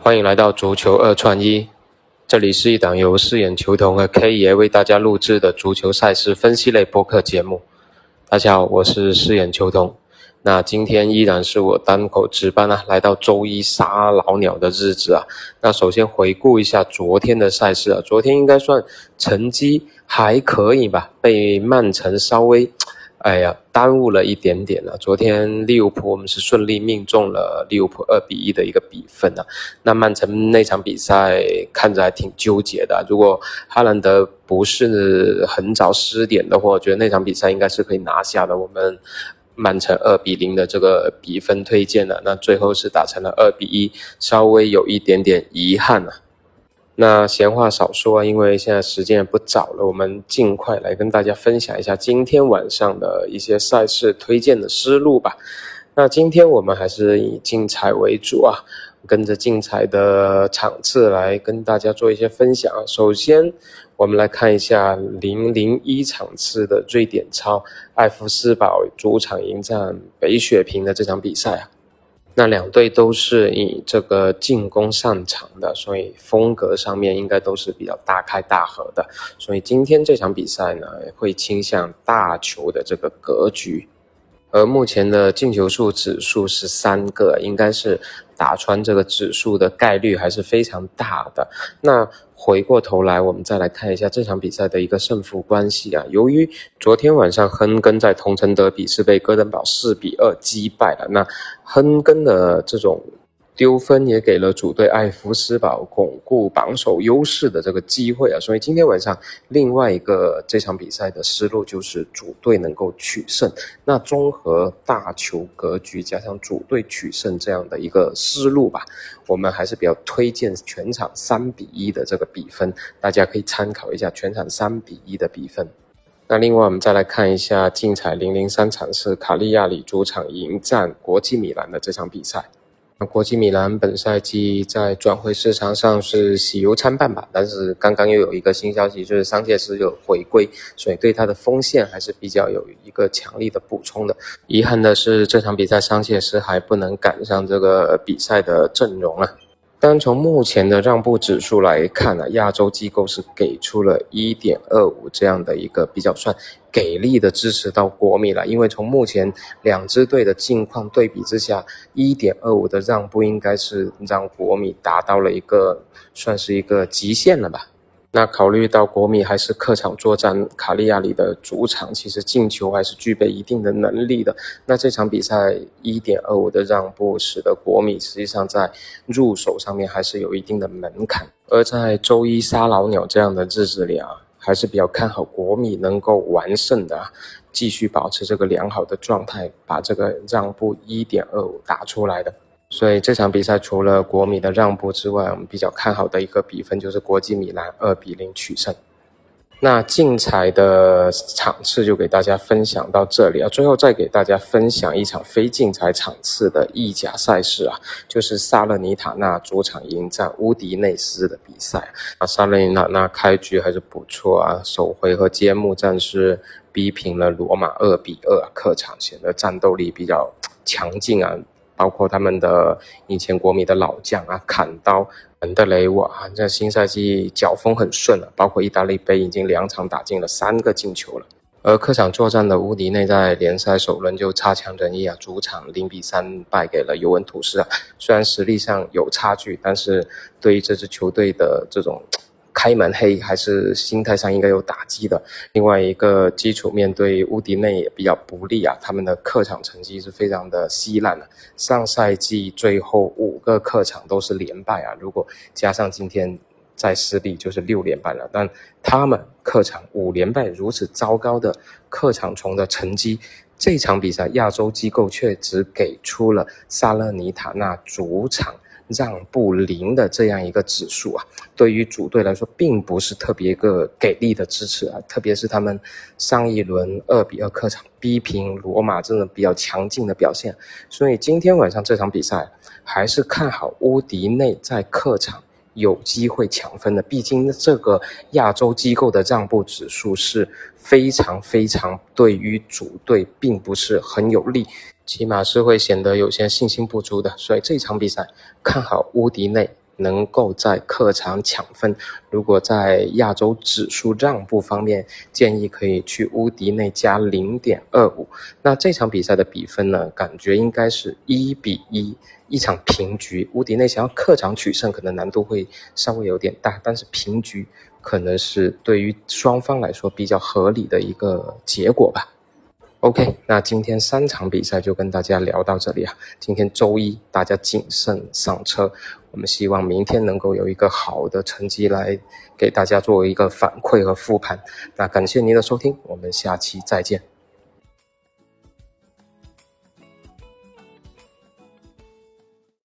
欢迎来到足球二串一，这里是一档由饰演球童和 K 爷为大家录制的足球赛事分析类播客节目。大家好，我是饰演球童。那今天依然是我单口值班啊，来到周一杀老鸟的日子啊。那首先回顾一下昨天的赛事啊，昨天应该算成绩还可以吧，被曼城稍微。哎呀，耽误了一点点了。昨天利物浦我们是顺利命中了利物浦二比一的一个比分啊。那曼城那场比赛看着还挺纠结的。如果哈兰德不是很早失点的话，我觉得那场比赛应该是可以拿下的。我们曼城二比零的这个比分推荐了，那最后是打成了二比一，稍微有一点点遗憾啊。那闲话少说啊，因为现在时间也不早了，我们尽快来跟大家分享一下今天晚上的一些赛事推荐的思路吧。那今天我们还是以竞彩为主啊，跟着竞彩的场次来跟大家做一些分享。首先，我们来看一下零零一场次的瑞典超，艾弗斯堡主场迎战北雪平的这场比赛啊。那两队都是以这个进攻擅长的，所以风格上面应该都是比较大开大合的。所以今天这场比赛呢，会倾向大球的这个格局。而目前的进球数指数是三个，应该是打穿这个指数的概率还是非常大的。那。回过头来，我们再来看一下这场比赛的一个胜负关系啊。由于昨天晚上亨根在同城德比是被哥登堡四比二击败了，那亨根的这种。丢分也给了主队艾弗斯堡巩固榜首优势的这个机会啊，所以今天晚上另外一个这场比赛的思路就是主队能够取胜。那综合大球格局加上主队取胜这样的一个思路吧，我们还是比较推荐全场三比一的这个比分，大家可以参考一下全场三比一的比分。那另外我们再来看一下竞彩零零三场是卡利亚里主场迎战国际米兰的这场比赛。国际米兰本赛季在转会市场上是喜忧参半吧，但是刚刚又有一个新消息，就是桑切斯有回归，所以对他的锋线还是比较有一个强力的补充的。遗憾的是这场比赛桑切斯还不能赶上这个比赛的阵容啊。单从目前的让步指数来看呢，亚洲机构是给出了一点二五这样的一个比较算给力的支持到国米了。因为从目前两支队的近况对比之下，一点二五的让步应该是让国米达到了一个算是一个极限了吧。那考虑到国米还是客场作战卡利亚里的主场，其实进球还是具备一定的能力的。那这场比赛一点二五的让步，使得国米实际上在入手上面还是有一定的门槛。而在周一杀老鸟这样的日子里啊，还是比较看好国米能够完胜的，继续保持这个良好的状态，把这个让步一点二五打出来的。所以这场比赛除了国米的让步之外，我们比较看好的一个比分就是国际米兰二比零取胜。那竞彩的场次就给大家分享到这里啊，最后再给大家分享一场非竞彩场次的意甲赛事啊，就是萨勒尼塔纳主场迎战乌迪内斯的比赛啊。萨勒尼塔纳开局还是不错啊，首回合揭幕战是逼平了罗马二比二，客场显得战斗力比较强劲啊。包括他们的以前国米的老将啊，砍刀门德雷瓦啊，这新赛季脚风很顺了。包括意大利杯已经两场打进了三个进球了。而客场作战的乌迪内在联赛首轮就差强人意啊，主场零比三败给了尤文图斯啊。虽然实力上有差距，但是对于这支球队的这种。开门黑还是心态上应该有打击的。另外一个基础面对乌迪内也比较不利啊，他们的客场成绩是非常的稀烂的，上赛季最后五个客场都是连败啊，如果加上今天再失利就是六连败了。但他们客场五连败如此糟糕的客场虫的成绩，这场比赛亚洲机构却只给出了萨勒尼塔纳主场。让步零的这样一个指数啊，对于主队来说并不是特别一个给力的支持啊，特别是他们上一轮二比二客场逼平罗马这种比较强劲的表现，所以今天晚上这场比赛还是看好乌迪内在客场有机会抢分的，毕竟这个亚洲机构的让步指数是非常非常对于主队并不是很有利。起码是会显得有些信心不足的，所以这场比赛看好乌迪内能够在客场抢分。如果在亚洲指数让步方面，建议可以去乌迪内加零点二五。那这场比赛的比分呢，感觉应该是一比一，一场平局。乌迪内想要客场取胜，可能难度会稍微有点大，但是平局可能是对于双方来说比较合理的一个结果吧。OK，那今天三场比赛就跟大家聊到这里啊。今天周一，大家谨慎上车。我们希望明天能够有一个好的成绩来给大家作为一个反馈和复盘。那感谢您的收听，我们下期再见。